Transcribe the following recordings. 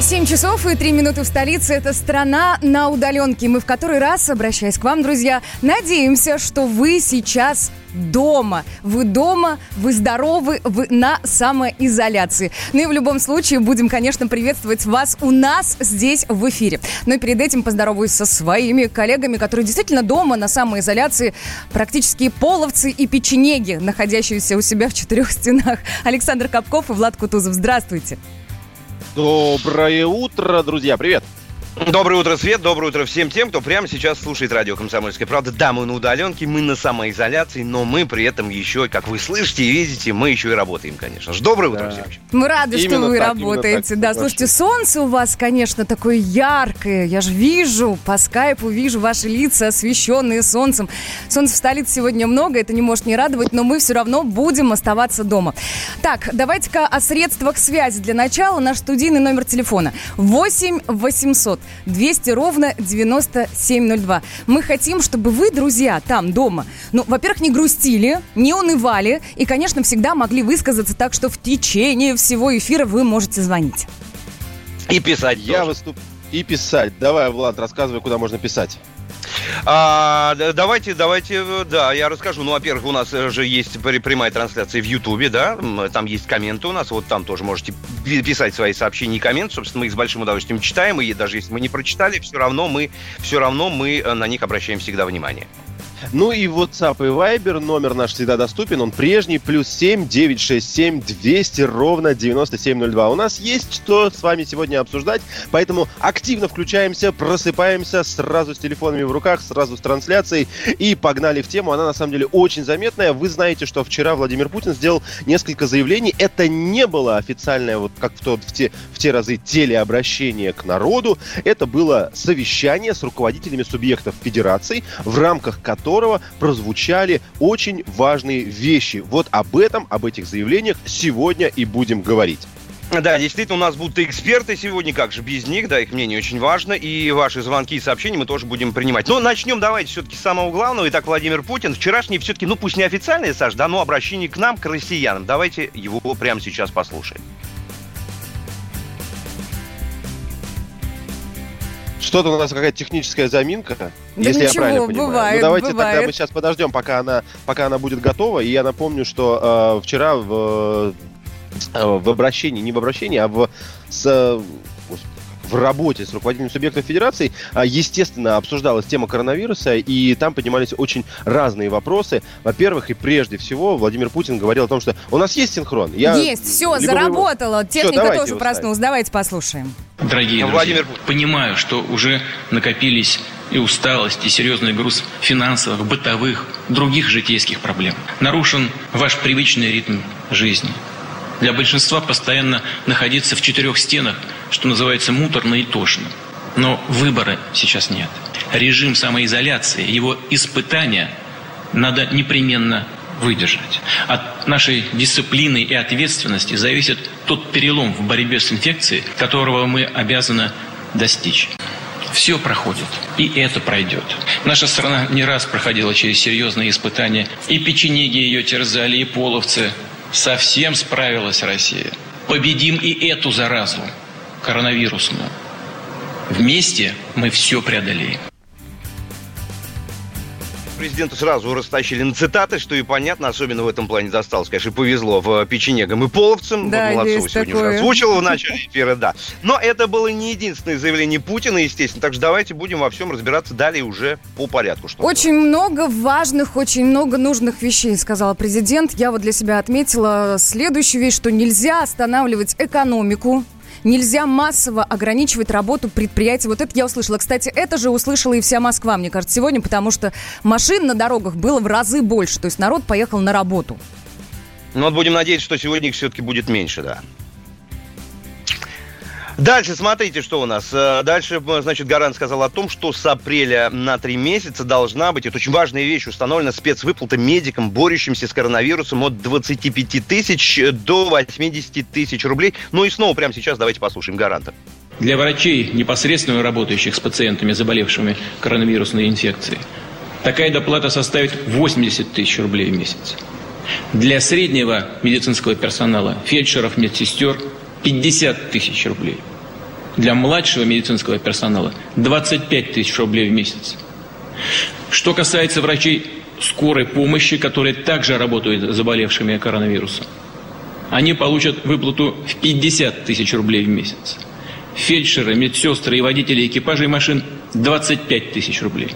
7 часов и 3 минуты в столице. Это страна на удаленке. Мы в который раз, обращаясь к вам, друзья, надеемся, что вы сейчас дома. Вы дома, вы здоровы, вы на самоизоляции. Ну и в любом случае будем, конечно, приветствовать вас у нас здесь в эфире. Но перед этим поздороваюсь со своими коллегами, которые действительно дома на самоизоляции, практически половцы и печенеги, находящиеся у себя в четырех стенах. Александр Капков и Влад Кутузов. Здравствуйте. Доброе утро, друзья, привет! Доброе утро, Свет. Доброе утро всем тем, кто прямо сейчас слушает радио «Комсомольская правда». Да, мы на удаленке, мы на самоизоляции, но мы при этом еще, как вы слышите и видите, мы еще и работаем, конечно же. Доброе утро да. всем. Мы рады, именно что вы так, работаете. Так, да, слушайте, солнце у вас, конечно, такое яркое. Я же вижу, по скайпу вижу ваши лица, освещенные солнцем. Солнца в столице сегодня много, это не может не радовать, но мы все равно будем оставаться дома. Так, давайте-ка о средствах связи. Для начала наш студийный номер телефона 8 800 200 ровно 9702. Мы хотим, чтобы вы, друзья, там, дома, ну, во-первых, не грустили, не унывали и, конечно, всегда могли высказаться так, что в течение всего эфира вы можете звонить. И писать. Я выступ... И писать. Давай, Влад, рассказывай, куда можно писать. А, давайте, давайте, да, я расскажу. Ну, во-первых, у нас же есть прямая трансляция в Ютубе, да, там есть комменты у нас, вот там тоже можете писать свои сообщения и комменты, собственно, мы их с большим удовольствием читаем, и даже если мы не прочитали, все равно мы, все равно мы э, на них обращаем всегда внимание. Ну и WhatsApp и Viber, номер наш всегда доступен, он прежний, плюс 7 967 200 ровно 9702. У нас есть что с вами сегодня обсуждать, поэтому активно включаемся, просыпаемся сразу с телефонами в руках, сразу с трансляцией и погнали в тему. Она на самом деле очень заметная. Вы знаете, что вчера Владимир Путин сделал несколько заявлений. Это не было официальное, вот как в, тот, в, те, в те разы, телеобращение к народу. Это было совещание с руководителями субъектов федерации, в рамках которого которого прозвучали очень важные вещи. Вот об этом, об этих заявлениях сегодня и будем говорить. Да, действительно, у нас будут эксперты сегодня, как же без них, да, их мнение очень важно, и ваши звонки и сообщения мы тоже будем принимать. Но начнем давайте все-таки с самого главного. Итак, Владимир Путин, вчерашний все-таки, ну пусть не официальный, Саш, да, но обращение к нам, к россиянам. Давайте его прямо сейчас послушаем. Что-то у нас какая-то техническая заминка, да если ничего, я правильно понимаю. Бывает, ну давайте бывает. тогда мы сейчас подождем, пока она, пока она будет готова. И я напомню, что э, вчера в, э, в обращении, не в обращении, а в с, в работе с руководителем субъектов федерации, а, естественно, обсуждалась тема коронавируса, и там поднимались очень разные вопросы. Во-первых, и прежде всего, Владимир Путин говорил о том, что у нас есть синхрон. Я есть, все, заработало. Техника все, тоже проснулась. Давайте послушаем. Дорогие друзья, Владимир понимаю, что уже накопились и усталость, и серьезный груз финансовых, бытовых, других житейских проблем. Нарушен ваш привычный ритм жизни. Для большинства постоянно находиться в четырех стенах, что называется, муторно и тошно. Но выбора сейчас нет. Режим самоизоляции, его испытания надо непременно выдержать. От нашей дисциплины и ответственности зависит тот перелом в борьбе с инфекцией, которого мы обязаны достичь. Все проходит, и это пройдет. Наша страна не раз проходила через серьезные испытания. И печенеги ее терзали, и половцы, Совсем справилась Россия. Победим и эту заразу, коронавирусную. Вместе мы все преодолеем президенту сразу растащили на цитаты, что и понятно, особенно в этом плане досталось, конечно, повезло в печенегам и половцам. Да, вот Молодцова сегодня такое. уже озвучила в начале эфира, да. Но это было не единственное заявление Путина, естественно. Так что давайте будем во всем разбираться далее уже по порядку. Что очень было. много важных, очень много нужных вещей, сказал президент. Я вот для себя отметила следующую вещь, что нельзя останавливать экономику, нельзя массово ограничивать работу предприятий. Вот это я услышала. Кстати, это же услышала и вся Москва, мне кажется, сегодня, потому что машин на дорогах было в разы больше. То есть народ поехал на работу. Ну вот будем надеяться, что сегодня их все-таки будет меньше, да. Дальше смотрите, что у нас. Э, дальше, значит, Гарант сказал о том, что с апреля на три месяца должна быть, это очень важная вещь, установлена спецвыплата медикам, борющимся с коронавирусом от 25 тысяч до 80 тысяч рублей. Ну и снова прямо сейчас давайте послушаем Гаранта. Для врачей, непосредственно работающих с пациентами, заболевшими коронавирусной инфекцией, такая доплата составит 80 тысяч рублей в месяц. Для среднего медицинского персонала, фельдшеров, медсестер, 50 тысяч рублей. Для младшего медицинского персонала 25 тысяч рублей в месяц. Что касается врачей скорой помощи, которые также работают с заболевшими коронавирусом, они получат выплату в 50 тысяч рублей в месяц. Фельдшеры, медсестры и водители экипажей машин 25 тысяч рублей.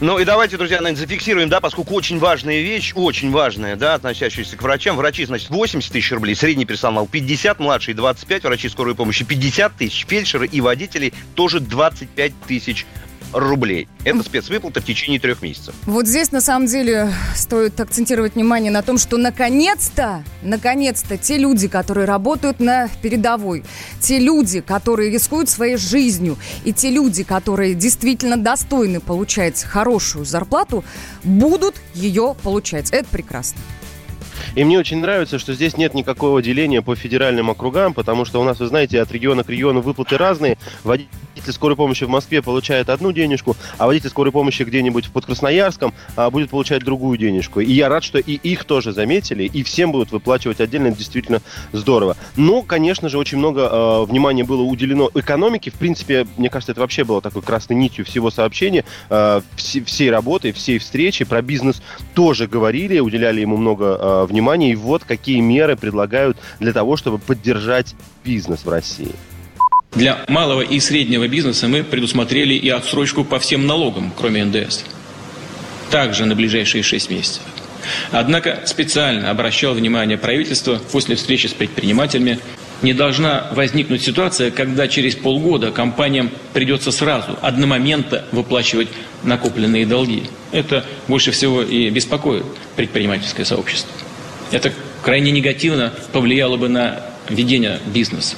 Ну и давайте, друзья, наверное, зафиксируем, да, поскольку очень важная вещь, очень важная, да, относящаяся к врачам. Врачи, значит, 80 тысяч рублей, средний персонал 50, младший 25, врачи скорой помощи 50 тысяч, фельдшеры и водители тоже 25 тысяч рублей. Это спецвыплата в течение трех месяцев. Вот здесь, на самом деле, стоит акцентировать внимание на том, что наконец-то, наконец-то те люди, которые работают на передовой, те люди, которые рискуют своей жизнью, и те люди, которые действительно достойны получать хорошую зарплату, будут ее получать. Это прекрасно. И мне очень нравится, что здесь нет никакого деления по федеральным округам, потому что у нас, вы знаете, от региона к региону выплаты разные. Водитель скорой помощи в Москве получает одну денежку, а водитель скорой помощи где-нибудь под Красноярском а, будет получать другую денежку. И я рад, что и их тоже заметили, и всем будут выплачивать отдельно. Действительно здорово. Но, конечно же, очень много э, внимания было уделено экономике. В принципе, мне кажется, это вообще было такой красной нитью всего сообщения, э, вс- всей работы, всей встречи. Про бизнес тоже говорили, уделяли ему много э, внимания. И вот какие меры предлагают для того, чтобы поддержать бизнес в России. Для малого и среднего бизнеса мы предусмотрели и отсрочку по всем налогам, кроме НДС. Также на ближайшие 6 месяцев. Однако специально обращал внимание правительства после встречи с предпринимателями не должна возникнуть ситуация, когда через полгода компаниям придется сразу, одномоментно выплачивать накопленные долги. Это больше всего и беспокоит предпринимательское сообщество. Это крайне негативно повлияло бы на ведение бизнеса.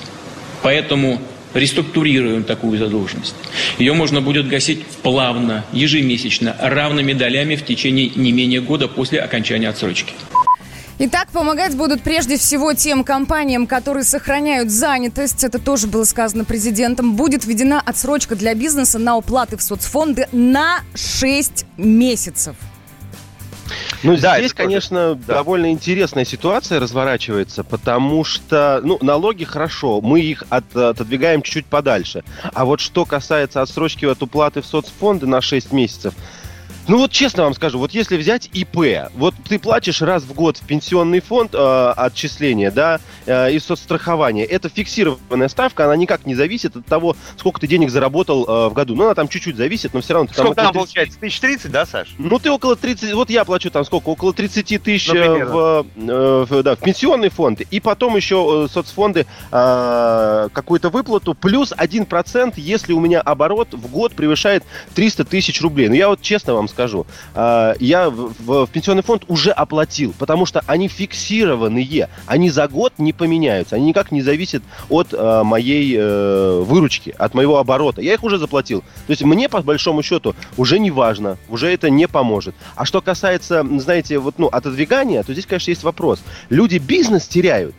Поэтому реструктурируем такую задолженность. Ее можно будет гасить плавно, ежемесячно, равными долями в течение не менее года после окончания отсрочки. Итак, помогать будут прежде всего тем компаниям, которые сохраняют занятость. Это тоже было сказано президентом. Будет введена отсрочка для бизнеса на уплаты в соцфонды на 6 месяцев. Ну, да, здесь, конечно, да. довольно интересная ситуация разворачивается, потому что, ну, налоги хорошо, мы их от, отодвигаем чуть-чуть подальше. А вот что касается отсрочки от уплаты в соцфонды на 6 месяцев, ну вот честно вам скажу, вот если взять ИП, вот ты платишь раз в год в пенсионный фонд э, отчисления, да, э, и соцстрахование, это фиксированная ставка, она никак не зависит от того, сколько ты денег заработал э, в году. Ну, она там чуть-чуть зависит, но все равно... Ты сколько там, 30... получается? Тысяч тридцать, да, Саш? Ну, ты около 30, вот я плачу там сколько, около 30 тысяч ну, в, э, в, да, в пенсионный фонд, и потом еще э, соцфонды э, какую-то выплату, плюс 1%, если у меня оборот в год превышает 300 тысяч рублей. Ну, я вот честно вам скажу. А, я в, пенсионный фонд уже оплатил, потому что они фиксированные. Они за год не поменяются. Они никак не зависят от а, моей э, выручки, от моего оборота. Я их уже заплатил. То есть мне, по большому счету, уже не важно. Уже это не поможет. А что касается, знаете, вот, ну, отодвигания, то здесь, конечно, есть вопрос. Люди бизнес теряют,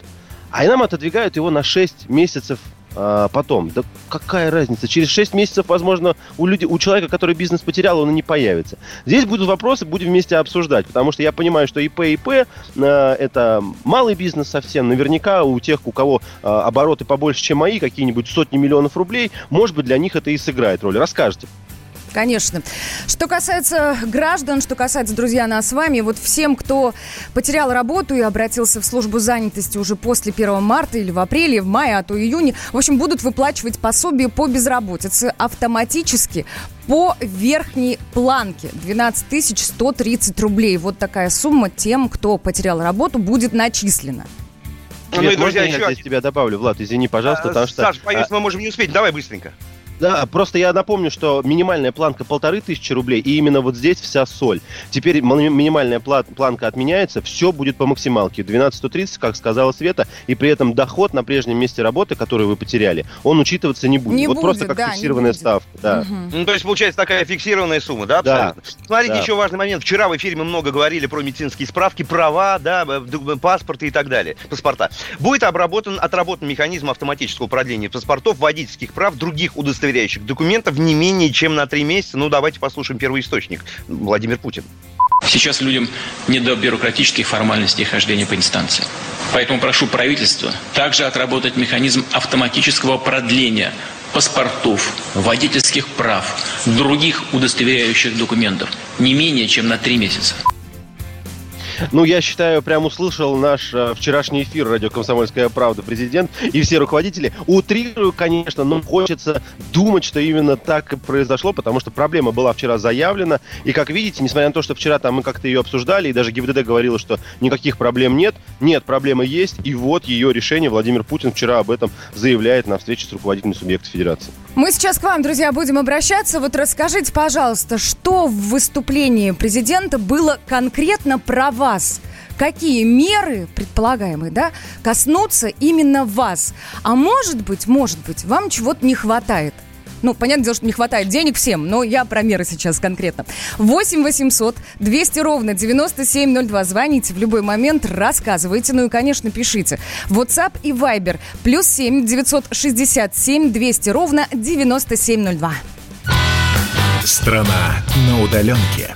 а нам отодвигают его на 6 месяцев а, потом. Да какая разница? Через 6 месяцев, возможно, у, люди, у человека, который бизнес потерял, он и не появится. Здесь будут вопросы, будем вместе обсуждать, потому что я понимаю, что ИП ИП э, это малый бизнес совсем. Наверняка у тех, у кого э, обороты побольше, чем мои, какие-нибудь сотни миллионов рублей, может быть, для них это и сыграет роль. Расскажите. Конечно. Что касается граждан, что касается, друзья, нас с вами, вот всем, кто потерял работу и обратился в службу занятости уже после 1 марта или в апреле, в мае, а то июне, в общем, будут выплачивать пособие по безработице автоматически по верхней планке 12 130 рублей. Вот такая сумма тем, кто потерял работу, будет начислена. Ну, Нет, друзья, я здесь тебя добавлю, Влад, извини, пожалуйста, а, потому что... Саш, боюсь, а... мы можем не успеть, давай быстренько. Да, просто я напомню, что минимальная планка полторы тысячи рублей, и именно вот здесь вся соль. Теперь минимальная планка отменяется, все будет по максималке. 1230, как сказала Света, и при этом доход на прежнем месте работы, который вы потеряли, он учитываться не будет. Не вот будет, просто как да, фиксированная ставка. Да. Угу. Ну, то есть, получается, такая фиксированная сумма, да? Абсолютно. Да. Смотрите, да. еще важный момент. Вчера в эфире мы много говорили про медицинские справки, права, да, паспорты и так далее, паспорта. Будет обработан, отработан механизм автоматического продления паспортов, водительских прав, других удостоверяющих документов не менее чем на три месяца. Ну, давайте послушаем первый источник. Владимир Путин. Сейчас людям не до бюрократических формальностей хождения по инстанции. Поэтому прошу правительства также отработать механизм автоматического продления паспортов, водительских прав, других удостоверяющих документов не менее чем на три месяца. Ну, я считаю, прям услышал наш э, вчерашний эфир радио «Комсомольская правда» президент и все руководители. Утрирую, конечно, но хочется думать, что именно так и произошло, потому что проблема была вчера заявлена. И, как видите, несмотря на то, что вчера там мы как-то ее обсуждали, и даже ГИБДД говорила, что никаких проблем нет, нет, проблемы есть, и вот ее решение. Владимир Путин вчера об этом заявляет на встрече с руководителями субъектов федерации. Мы сейчас к вам, друзья, будем обращаться. Вот расскажите, пожалуйста, что в выступлении президента было конкретно про вас? Какие меры, предполагаемые, да, коснутся именно вас? А может быть, может быть, вам чего-то не хватает? Ну, понятное дело, что не хватает денег всем, но я про меры сейчас конкретно. 8 800 200 ровно 9702. Звоните в любой момент, рассказывайте, ну и, конечно, пишите. WhatsApp и Viber. Плюс 7 967 200 ровно 9702. Страна на удаленке.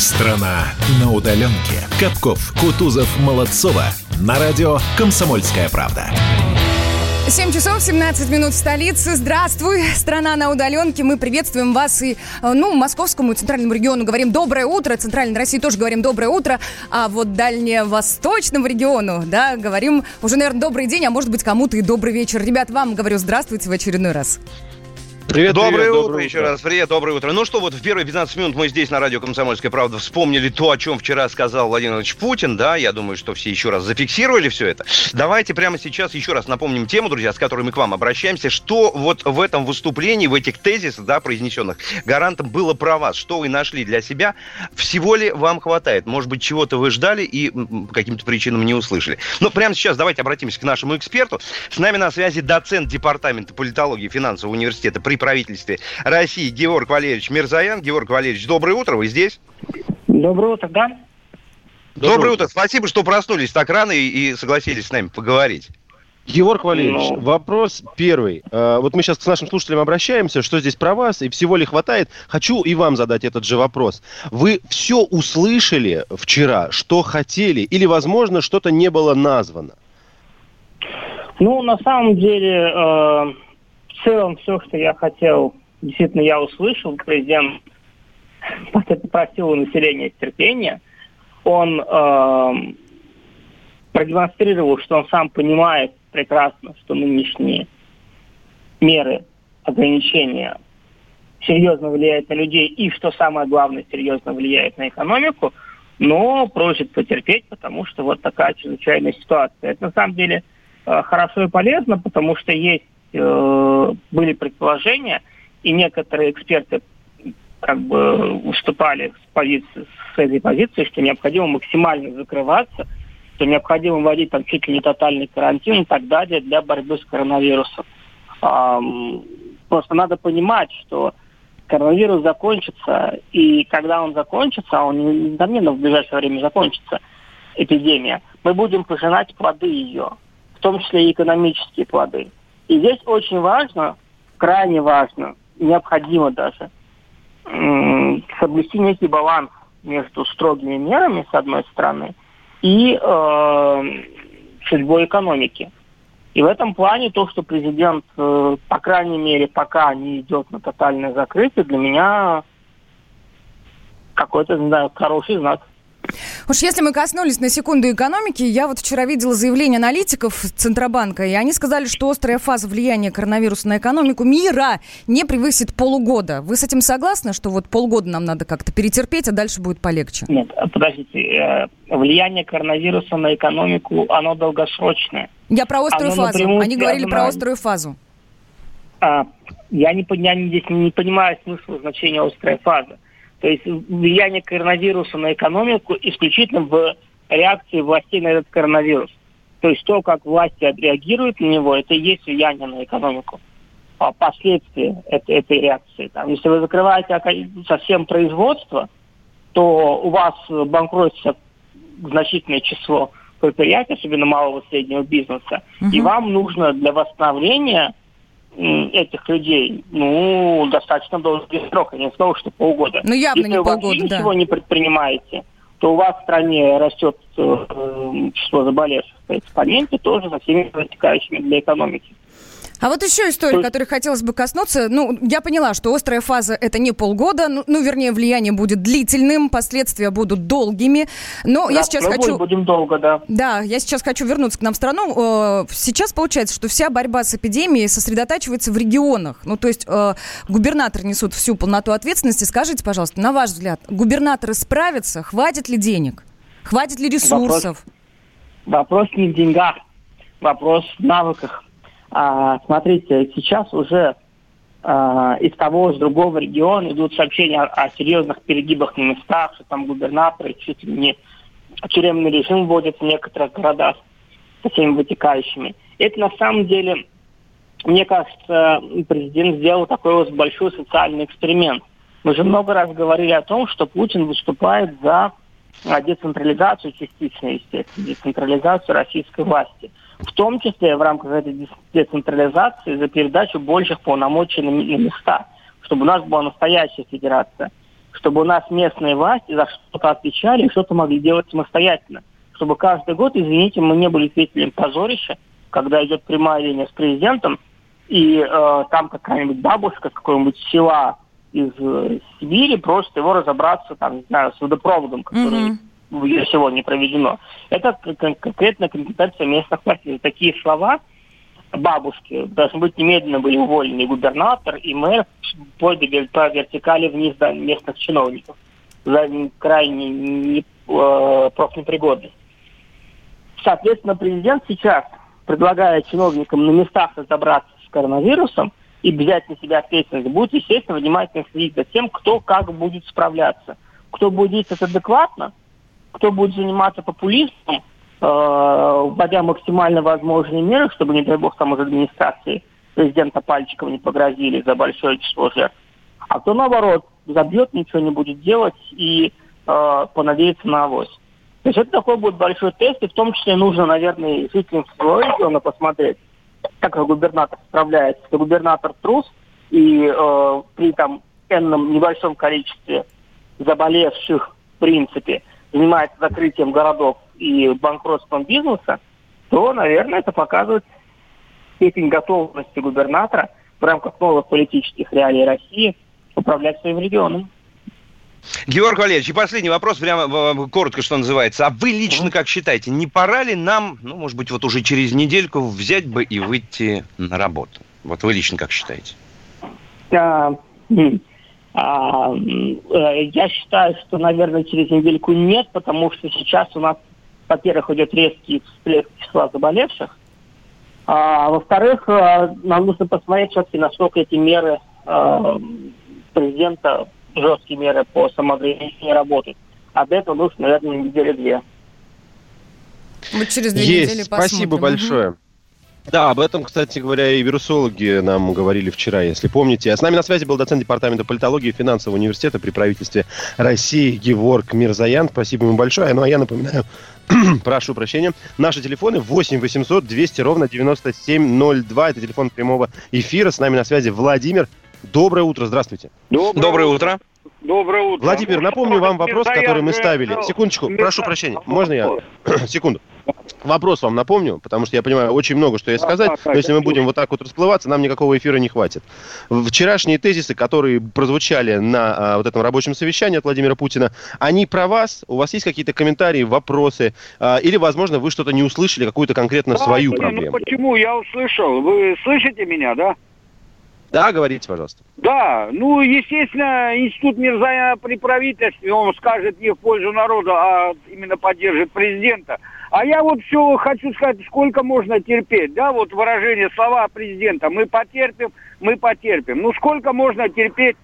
Страна на удаленке. Капков, Кутузов, Молодцова. На радио «Комсомольская правда». 7 часов 17 минут в столице. Здравствуй, страна на удаленке. Мы приветствуем вас и, ну, московскому и центральному региону говорим доброе утро. Центральной России тоже говорим доброе утро. А вот дальневосточному региону, да, говорим уже, наверное, добрый день, а может быть, кому-то и добрый вечер. Ребят, вам говорю здравствуйте в очередной раз. Привет, доброе привет, утро доброе еще утро. раз. Привет, доброе утро. Ну что, вот в первые 15 минут мы здесь на радио «Комсомольская правда» вспомнили то, о чем вчера сказал Владимир Владимирович Путин, да, я думаю, что все еще раз зафиксировали все это. Давайте прямо сейчас еще раз напомним тему, друзья, с которой мы к вам обращаемся, что вот в этом выступлении, в этих тезисах, да, произнесенных гарантом было про вас, что вы нашли для себя, всего ли вам хватает? Может быть, чего-то вы ждали и по каким-то причинам не услышали. Но прямо сейчас давайте обратимся к нашему эксперту. С нами на связи доцент Департамента политологии финансового университета при правительстве России Георг Валерьевич Мирзаян. Георг Валерьевич, доброе утро, вы здесь? Доброе утро, да. Доброе, доброе утро. Спасибо, что проснулись так рано и, и согласились с нами поговорить. Егор Валерьевич, ну... вопрос первый. Э, вот мы сейчас к нашим слушателям обращаемся, что здесь про вас, и всего ли хватает. Хочу и вам задать этот же вопрос. Вы все услышали вчера, что хотели, или, возможно, что-то не было названо? Ну, на самом деле, э, в целом все, что я хотел, действительно я услышал. Президент попросил у населения терпения. Он э, продемонстрировал, что он сам понимает прекрасно, что нынешние меры ограничения серьезно влияют на людей и, что самое главное, серьезно влияет на экономику, но просит потерпеть, потому что вот такая чрезвычайная ситуация. Это на самом деле э, хорошо и полезно, потому что есть э, были предположения, и некоторые эксперты как бы выступали с, позиции, с этой позиции, что необходимо максимально закрываться, что необходимо вводить там чуть ли не тотальный карантин и так далее для борьбы с коронавирусом. Эм, просто надо понимать, что коронавирус закончится, и когда он закончится, а он несомненно в ближайшее время закончится, эпидемия, мы будем пожинать плоды ее, в том числе и экономические плоды. И здесь очень важно, крайне важно, необходимо даже, соблюсти некий баланс между строгими мерами, с одной стороны, и э, судьбой экономики. И в этом плане то, что президент, э, по крайней мере, пока не идет на тотальное закрытие, для меня какой-то, не знаю, хороший знак. Уж если мы коснулись на секунду экономики, я вот вчера видела заявление аналитиков Центробанка, и они сказали, что острая фаза влияния коронавируса на экономику мира не превысит полугода. Вы с этим согласны, что вот полгода нам надо как-то перетерпеть, а дальше будет полегче? Нет, подождите. Э, влияние коронавируса на экономику, оно долгосрочное. Я про острую оно фазу. Они говорили про острую фазу. А, я, не, я здесь не понимаю смысла значения острой фазы. То есть влияние коронавируса на экономику исключительно в реакции властей на этот коронавирус. То есть то, как власти отреагируют на него, это и есть влияние на экономику. А последствия этой, этой реакции. Там, если вы закрываете совсем производство, то у вас банкротится значительное число предприятий, особенно малого и среднего бизнеса, угу. и вам нужно для восстановления этих людей, ну, достаточно долгий срок. Я не сказал, что полгода. Ну, явно Если не полгода, да. Ничего не предпринимаете, то у вас в стране растет э, число заболевших по экспоненте тоже со всеми вытекающими для экономики. А вот еще история, которой хотелось бы коснуться. Ну, я поняла, что острая фаза это не полгода, ну, ну вернее, влияние будет длительным, последствия будут долгими. Но да, я сейчас хочу... будем долго, да. Да, я сейчас хочу вернуться к нам в страну. Э, сейчас получается, что вся борьба с эпидемией сосредотачивается в регионах. Ну, то есть э, губернаторы несут всю полноту ответственности. Скажите, пожалуйста, на ваш взгляд, губернаторы справятся? Хватит ли денег? Хватит ли ресурсов? Вопрос, вопрос не в деньгах, вопрос в навыках а, смотрите, сейчас уже а, из того, из другого региона идут сообщения о, о серьезных перегибах на местах, что там губернаторы чуть ли не тюремный режим вводят в некоторых городах со всеми вытекающими. Это на самом деле, мне кажется, президент сделал такой вот большой социальный эксперимент. Мы же много раз говорили о том, что Путин выступает за децентрализацию частично, естественно, децентрализацию российской власти в том числе в рамках этой децентрализации за передачу больших полномочий на, места, чтобы у нас была настоящая федерация, чтобы у нас местные власти за что-то отвечали и что-то могли делать самостоятельно, чтобы каждый год, извините, мы не были свидетелем позорища, когда идет прямая линия с президентом, и э, там какая-нибудь бабушка с какого-нибудь села из э, Сибири просит его разобраться, там, не знаю, с водопроводом, который mm-hmm всего не проведено. Это конкретная компетенция местных властей. Такие слова бабушки должны быть немедленно были уволены губернатор, и мэр по, по вертикали вниз до местных чиновников за крайне не, э, профнепригодность. Соответственно, президент сейчас, предлагая чиновникам на местах разобраться с коронавирусом и взять на себя ответственность, будет, естественно, внимательно следить за тем, кто как будет справляться. Кто будет действовать адекватно, кто будет заниматься популизмом, э, вводя максимально возможные меры, чтобы, не дай бог, там из администрации президента пальчиком не погрозили за большое число жертв. А кто, наоборот, забьет, ничего не будет делать и э, понадеется на авось. То есть это такой будет большой тест, и в том числе нужно, наверное, жителям своего региона посмотреть, как губернатор справляется. Если губернатор трус, и э, при там энном небольшом количестве заболевших, в принципе, занимается закрытием городов и банкротством бизнеса, то, наверное, это показывает степень готовности губернатора в рамках новых политических реалий России управлять своим регионом. Георг Валерьевич, и последний вопрос, прямо коротко, что называется. А вы лично как считаете, не пора ли нам, ну, может быть, вот уже через недельку взять бы и выйти на работу? Вот вы лично как считаете? А, а, я считаю, что, наверное, через недельку нет, потому что сейчас у нас, во-первых, идет резкий всплеск числа заболевших, а во-вторых, э, нам нужно посмотреть все-таки, насколько эти меры э, президента, жесткие меры по самоограничению работают. А для этого нужно, наверное, недели-две. Вот через две Есть. недели посмотрим. Спасибо большое. Да, об этом, кстати говоря, и вирусологи нам говорили вчера, если помните. А с нами на связи был доцент департамента политологии и финансового университета при правительстве России Геворг Мирзаян. Спасибо ему большое. Ну, а я напоминаю, прошу прощения, наши телефоны 8 800 200 ровно 9702. Это телефон прямого эфира. С нами на связи Владимир. Доброе утро, здравствуйте. Доброе, Доброе утро. Доброе утро. Владимир, напомню вам вопрос, который мы ставили. Секундочку, прошу прощения. Можно я? Секунду. Вопрос вам напомню, потому что я понимаю, очень много что есть сказать, но если мы будем вот так вот расплываться, нам никакого эфира не хватит. Вчерашние тезисы, которые прозвучали на а, вот этом рабочем совещании от Владимира Путина, они про вас? У вас есть какие-то комментарии, вопросы? А, или, возможно, вы что-то не услышали, какую-то конкретно да, свою блин, ну проблему? Ну почему? Я услышал. Вы слышите меня, да? Да, говорите, пожалуйста. Да, ну, естественно, институт Мирзая при правительстве, он скажет не в пользу народа, а именно поддержит президента. А я вот все хочу сказать, сколько можно терпеть, да, вот выражение слова президента, мы потерпим, мы потерпим. Ну, сколько можно терпеть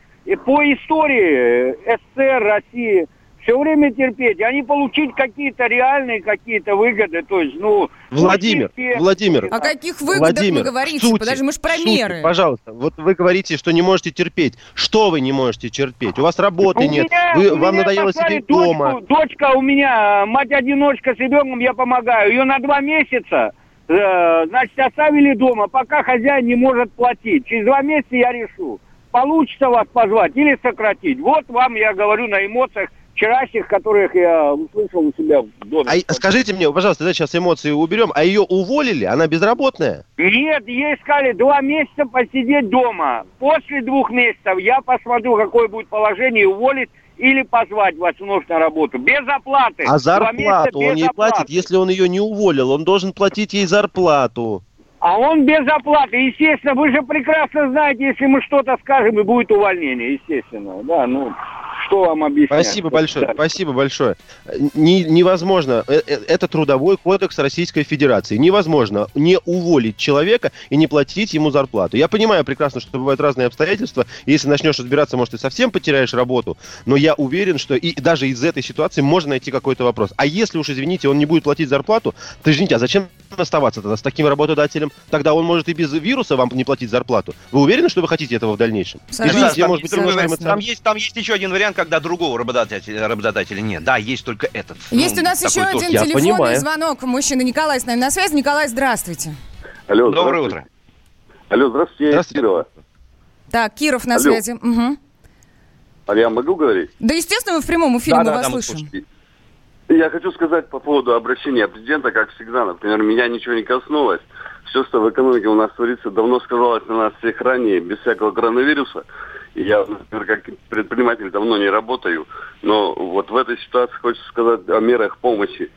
по истории СССР, России, все время терпеть, а не получить какие-то реальные какие-то выгоды. То есть, ну... Владимир, терпеть, Владимир. О каких выгодах Владимир, вы говорите? Сути, Подожди, мы же про сути, меры. Пожалуйста, вот вы говорите, что не можете терпеть. Что вы не можете терпеть? У вас работы у нет, меня, вы, вам надоело сидеть дочку, дома. Дочка у меня, мать-одиночка с ребенком, я помогаю. Ее на два месяца э, значит, оставили дома, пока хозяин не может платить. Через два месяца я решу, получится вас позвать или сократить. Вот вам я говорю на эмоциях вчерашних, которых я услышал у себя в доме. А, скажите мне, пожалуйста, да, сейчас эмоции уберем, а ее уволили? Она безработная? Нет, ей сказали два месяца посидеть дома. После двух месяцев я посмотрю, какое будет положение, уволить или позвать вас вновь на работу. Без оплаты. А зарплату он ей платит, если он ее не уволил. Он должен платить ей зарплату. А он без оплаты, естественно. Вы же прекрасно знаете, если мы что-то скажем, и будет увольнение, естественно. Да, ну что вам объяснять? Спасибо большое, да. спасибо большое. Не, невозможно, э, э, это трудовой кодекс Российской Федерации. Невозможно не уволить человека и не платить ему зарплату. Я понимаю прекрасно, что бывают разные обстоятельства. Если начнешь разбираться, может, ты совсем потеряешь работу. Но я уверен, что и даже из этой ситуации можно найти какой-то вопрос. А если уж, извините, он не будет платить зарплату, то извините, а зачем оставаться тогда с таким работодателем? Тогда он может и без вируса вам не платить зарплату. Вы уверены, что вы хотите этого в дальнейшем? Извините, там, может быть, там, есть, там есть еще один вариант, когда другого работодателя, работодателя нет. Да, есть только этот. Есть ну, у нас еще один Я телефонный понимаю. звонок. Мужчина Николай с нами на связи. Николай, здравствуйте. Алло, Доброе утро. Алло, здравствуйте, здравствуйте. Кирова. Так, Киров на Алло. связи. Угу. А я могу говорить? Да, естественно, мы в прямом эфире, да, мы да, вас слышим. Я хочу сказать по поводу обращения президента, как всегда, например, меня ничего не коснулось. Все, что в экономике у нас творится, давно сказалось на нас всех ранее, без всякого коронавируса. Я, например, как предприниматель давно не работаю, но вот в этой ситуации хочется сказать о мерах помощи.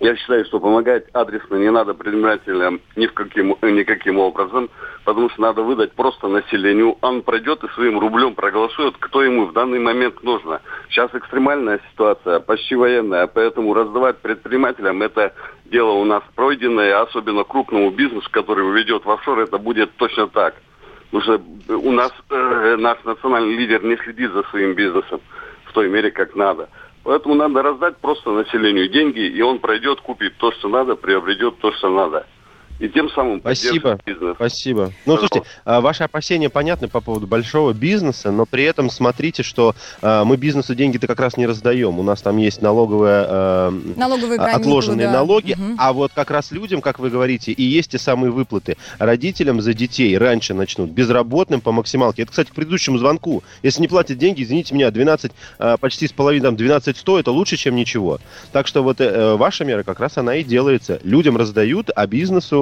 Я считаю, что помогать адресно не надо предпринимателям ни в каким, никаким образом, потому что надо выдать просто населению. Он пройдет и своим рублем проголосует, кто ему в данный момент нужно. Сейчас экстремальная ситуация, почти военная, поэтому раздавать предпринимателям это дело у нас пройденное, особенно крупному бизнесу, который ведет в офшор, это будет точно так. Потому что у нас э, наш национальный лидер не следит за своим бизнесом в той мере, как надо. Поэтому надо раздать просто населению деньги, и он пройдет, купит то, что надо, приобретет то, что надо и тем самым Спасибо. бизнес. Спасибо. Ну, слушайте, а, ваши опасения понятны по поводу большого бизнеса, но при этом смотрите, что а, мы бизнесу деньги-то как раз не раздаем. У нас там есть налоговые, а, Налоговые каникулы, отложенные да. налоги, угу. а вот как раз людям, как вы говорите, и есть те самые выплаты. Родителям за детей раньше начнут, безработным по максималке. Это, кстати, к предыдущему звонку. Если не платят деньги, извините меня, 12, почти с половиной, там, 12 100, это лучше, чем ничего. Так что вот э, ваша мера как раз она и делается. Людям раздают, а бизнесу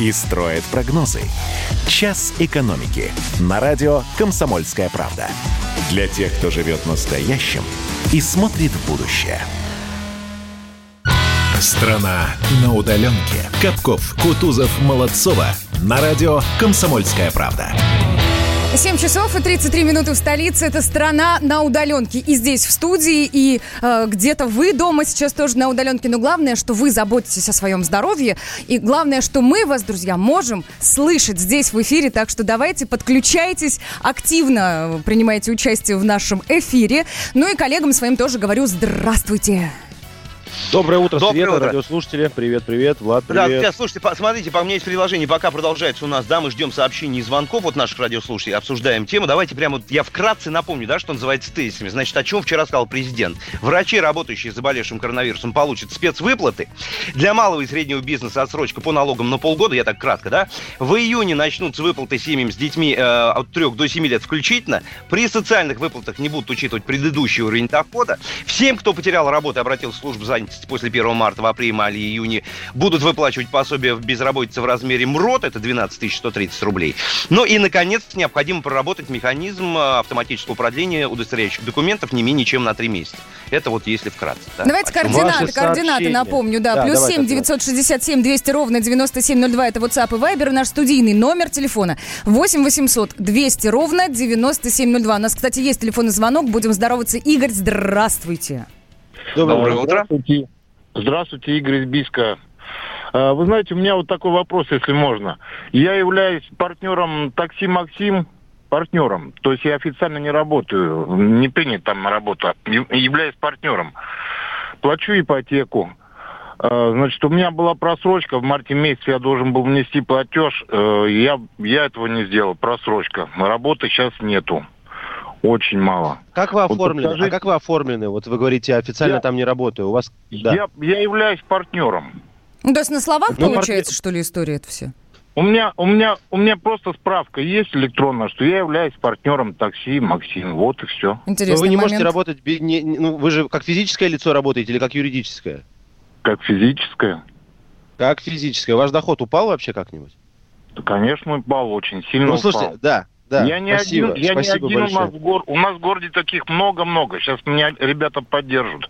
и строит прогнозы. «Час экономики» на радио «Комсомольская правда». Для тех, кто живет настоящим и смотрит в будущее. Страна на удаленке. Капков, Кутузов, Молодцова. На радио «Комсомольская правда». 7 часов и 33 минуты в столице. Это страна на удаленке. И здесь, в студии, и э, где-то вы дома сейчас тоже на удаленке. Но главное, что вы заботитесь о своем здоровье. И главное, что мы вас, друзья, можем слышать здесь в эфире. Так что давайте подключайтесь, активно принимайте участие в нашем эфире. Ну и коллегам своим тоже говорю здравствуйте. Доброе утро, Доброе Света, утро. радиослушатели. Привет, привет, Влад, Да, привет. сейчас, слушайте, по- смотрите, по мне есть предложение, пока продолжается у нас, да, мы ждем сообщений и звонков от наших радиослушателей, обсуждаем тему. Давайте прямо, вот я вкратце напомню, да, что называется тезисами. Значит, о чем вчера сказал президент. Врачи, работающие с заболевшим коронавирусом, получат спецвыплаты. Для малого и среднего бизнеса отсрочка по налогам на полгода, я так кратко, да. В июне начнутся выплаты семьям с детьми э, от 3 до 7 лет включительно. При социальных выплатах не будут учитывать предыдущий уровень дохода. Всем, кто потерял работу и обратился в службу занятости после 1 марта, в апреле, мае и июне, будут выплачивать пособие в безработице в размере МРОТ, это 12 130 рублей. Ну и, наконец, необходимо проработать механизм э, автоматического продления удостоверяющих документов не менее чем на 3 месяца. Это вот если вкратце. да. Давайте Спасибо. координаты, Ваши координаты сообщения. напомню, да. Да, Плюс давай, 7 Татьяна. 967 200 ровно 9702 это WhatsApp и Viber, наш студийный номер телефона 8 800 200 ровно 9702. У нас, кстати, есть телефонный звонок, будем здороваться. Игорь, здравствуйте. Доброе утро. Здравствуйте. Здравствуйте, Игорь из Бийска. А, Вы знаете, у меня вот такой вопрос, если можно. Я являюсь партнером такси Максим, партнером. То есть я официально не работаю, не принят там на работу, являюсь партнером. Плачу ипотеку. А, Значит, у меня была просрочка, в марте месяце я должен был внести платеж. Э, Я, я этого не сделал, просрочка. Работы сейчас нету. Очень мало. Как вы Вот оформлены? подскажите. А как вы оформлены? Вот вы говорите, официально Я- там не работаю. У вас... Да. Я, я являюсь партнером. Ну, то есть на словах Ну, получается, что ли, история это все? У меня, у меня, у меня просто справка есть электронная, что я являюсь партнером такси Максим. Вот и все. Но Интересный Ну, вы не момент. можете работать... не- не- ну, вы же как физическое лицо работаете или как юридическое? Как физическое. Как физическое. Ваш доход упал вообще как-нибудь? Да, конечно, упал очень сильно. Ну, слушайте, упал. да, да, я не спасибо, один, я спасибо не один большое. у нас в гор- у нас в городе таких много-много. Сейчас меня ребята поддержат.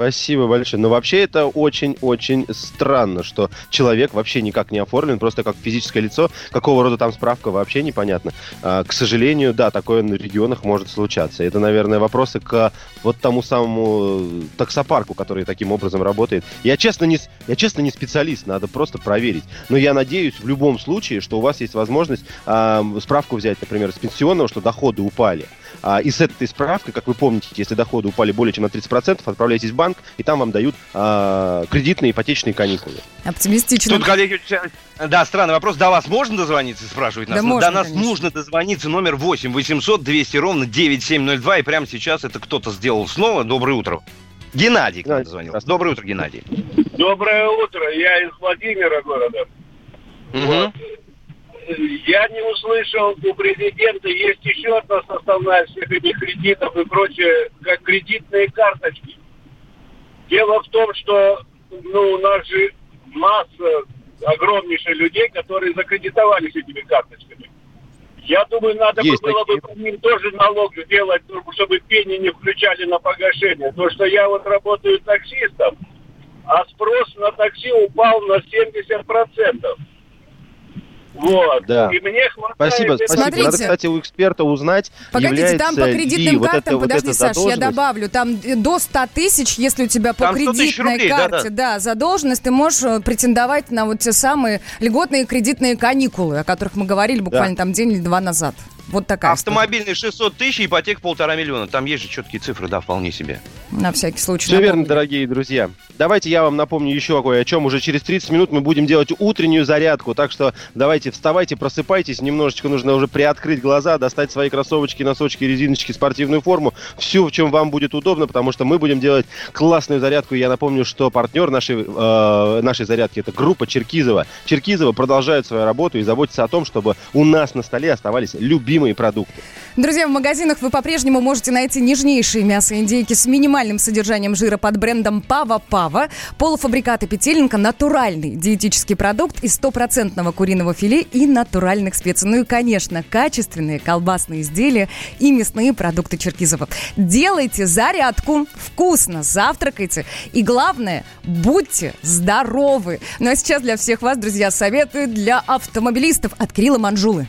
Спасибо большое. Но вообще это очень-очень странно, что человек вообще никак не оформлен, просто как физическое лицо. Какого рода там справка, вообще непонятно. А, к сожалению, да, такое на регионах может случаться. Это, наверное, вопросы к вот тому самому таксопарку, который таким образом работает. Я честно, не, я честно не специалист, надо просто проверить. Но я надеюсь в любом случае, что у вас есть возможность а, справку взять, например, с пенсионного, что доходы упали. А, и с этой справкой, как вы помните, если доходы упали более чем на 30%, отправляйтесь в банк, и там вам дают а, кредитные ипотечные каникулы. Оптимистично. Тут, коллеги, да, странный вопрос. До вас можно дозвониться, спрашивает нас? Да Ну, можно, До нас конечно. нужно дозвониться. Номер 8 800 200 ровно 9702. И прямо сейчас это кто-то сделал снова. Доброе утро. Геннадий к нам Геннадий, дозвонил. здравствуйте. Доброе утро, Геннадий. Доброе утро, я из Владимира города. Мгм. Я не услышал, у президента есть еще одна составная всех этих кредитов и прочее, как кредитные карточки. Дело в том, что ну, у нас же масса огромнейшая людей, которые закредитовались этими карточками. Я думаю, надо бы Есть было бы по ним тоже налог сделать, ну, чтобы пени не включали на погашение. То, что я вот работаю таксистом, а спрос на такси упал на 70%. Вот. Да. И мне хватает... Спасибо, спасибо. Надо, Смотрите. кстати, у эксперта узнать, Погодите, там по является кредитным ли вот картам, это- вот подожди, эта Саш, я добавлю, там э, до 100 тысяч, если у тебя по Там 100 тысяч кредитной рублей, карте, да-да. да, задолженность, ты можешь э, претендовать на вот те самые льготные кредитные каникулы, о которых мы говорили буквально там день или два назад. Вот такая история. Автомобильный 600 тысяч, ипотека полтора миллиона. Там есть же четкие цифры, да, вполне себе. На всякий случай. Все верно, напомню. дорогие друзья. Давайте я вам напомню еще кое о чем. Уже через 30 минут мы будем делать утреннюю зарядку. Так что давайте вставайте, просыпайтесь. Немножечко нужно уже приоткрыть глаза, достать свои кроссовочки, носочки, резиночки, спортивную форму. Все, в чем вам будет удобно, потому что мы будем делать классную зарядку. Я напомню, что партнер нашей, э, нашей зарядки это группа Черкизова. Черкизова продолжает свою работу и заботится о том, чтобы у нас на столе оставались любимые продукты. Друзья, в магазинах вы по-прежнему можете найти нежнейшие мясо-индейки с минимальным содержанием жира под брендом Пава Пава. Полуфабрикаты петелинка – натуральный диетический продукт из стопроцентного куриного филе и натуральных специй. Ну и, конечно, качественные колбасные изделия и мясные продукты Черкизова. Делайте зарядку, вкусно завтракайте и, главное, будьте здоровы. Ну а сейчас для всех вас, друзья, советы для автомобилистов от Кирилла Манжулы.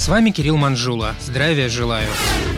С вами Кирилл Манжула. Здравия желаю.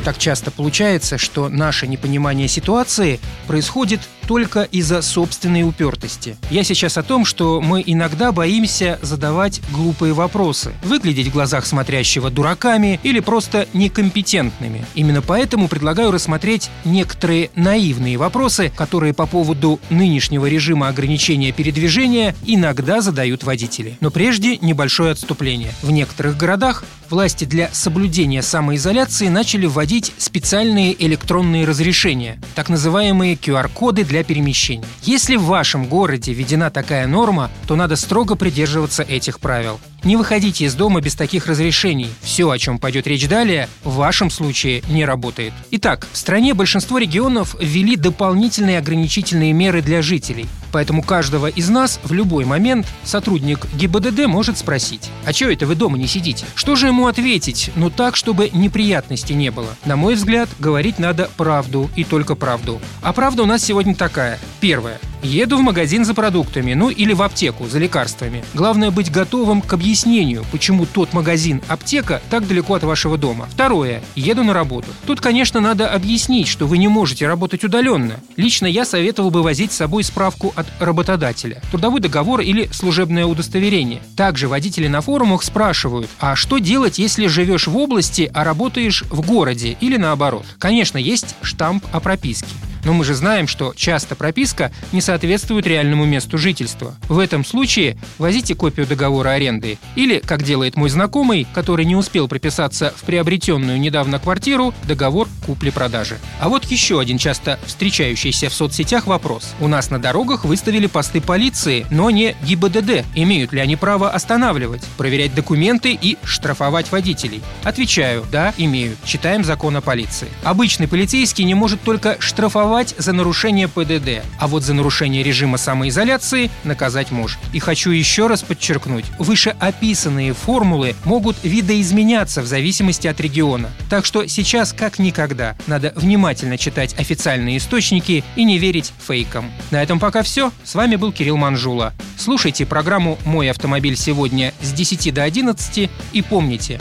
Так часто получается, что наше непонимание ситуации происходит только из-за собственной упертости. Я сейчас о том, что мы иногда боимся задавать глупые вопросы, выглядеть в глазах смотрящего дураками или просто некомпетентными. Именно поэтому предлагаю рассмотреть некоторые наивные вопросы, которые по поводу нынешнего режима ограничения передвижения иногда задают водители. Но прежде небольшое отступление. В некоторых городах власти для соблюдения самоизоляции начали вводить специальные электронные разрешения, так называемые QR-коды для перемещения. Если в вашем городе введена такая норма, то надо строго придерживаться этих правил. Не выходите из дома без таких разрешений. Все, о чем пойдет речь далее, в вашем случае не работает. Итак, в стране большинство регионов ввели дополнительные ограничительные меры для жителей. Поэтому каждого из нас в любой момент сотрудник ГИБДД может спросить, а что это вы дома не сидите? Что же ему ответить, но так, чтобы неприятностей не было? На мой взгляд, говорить надо правду и только правду. А правда у нас сегодня такая. Первое. Еду в магазин за продуктами, ну или в аптеку за лекарствами. Главное быть готовым к объяснению, почему тот магазин, аптека так далеко от вашего дома. Второе. Еду на работу. Тут, конечно, надо объяснить, что вы не можете работать удаленно. Лично я советовал бы возить с собой справку от работодателя, трудовой договор или служебное удостоверение. Также водители на форумах спрашивают, а что делать, если живешь в области, а работаешь в городе или наоборот? Конечно, есть штамп о прописке. Но мы же знаем, что часто прописка не соответствует реальному месту жительства. В этом случае возите копию договора аренды. Или, как делает мой знакомый, который не успел прописаться в приобретенную недавно квартиру, договор купли-продажи. А вот еще один часто встречающийся в соцсетях вопрос. У нас на дорогах выставили посты полиции, но не ГИБДД. Имеют ли они право останавливать, проверять документы и штрафовать водителей? Отвечаю, да, имеют. Читаем закон о полиции. Обычный полицейский не может только штрафовать штрафовать за нарушение ПДД, а вот за нарушение режима самоизоляции наказать может. И хочу еще раз подчеркнуть, вышеописанные формулы могут видоизменяться в зависимости от региона. Так что сейчас, как никогда, надо внимательно читать официальные источники и не верить фейкам. На этом пока все. С вами был Кирилл Манжула. Слушайте программу «Мой автомобиль сегодня» с 10 до 11 и помните,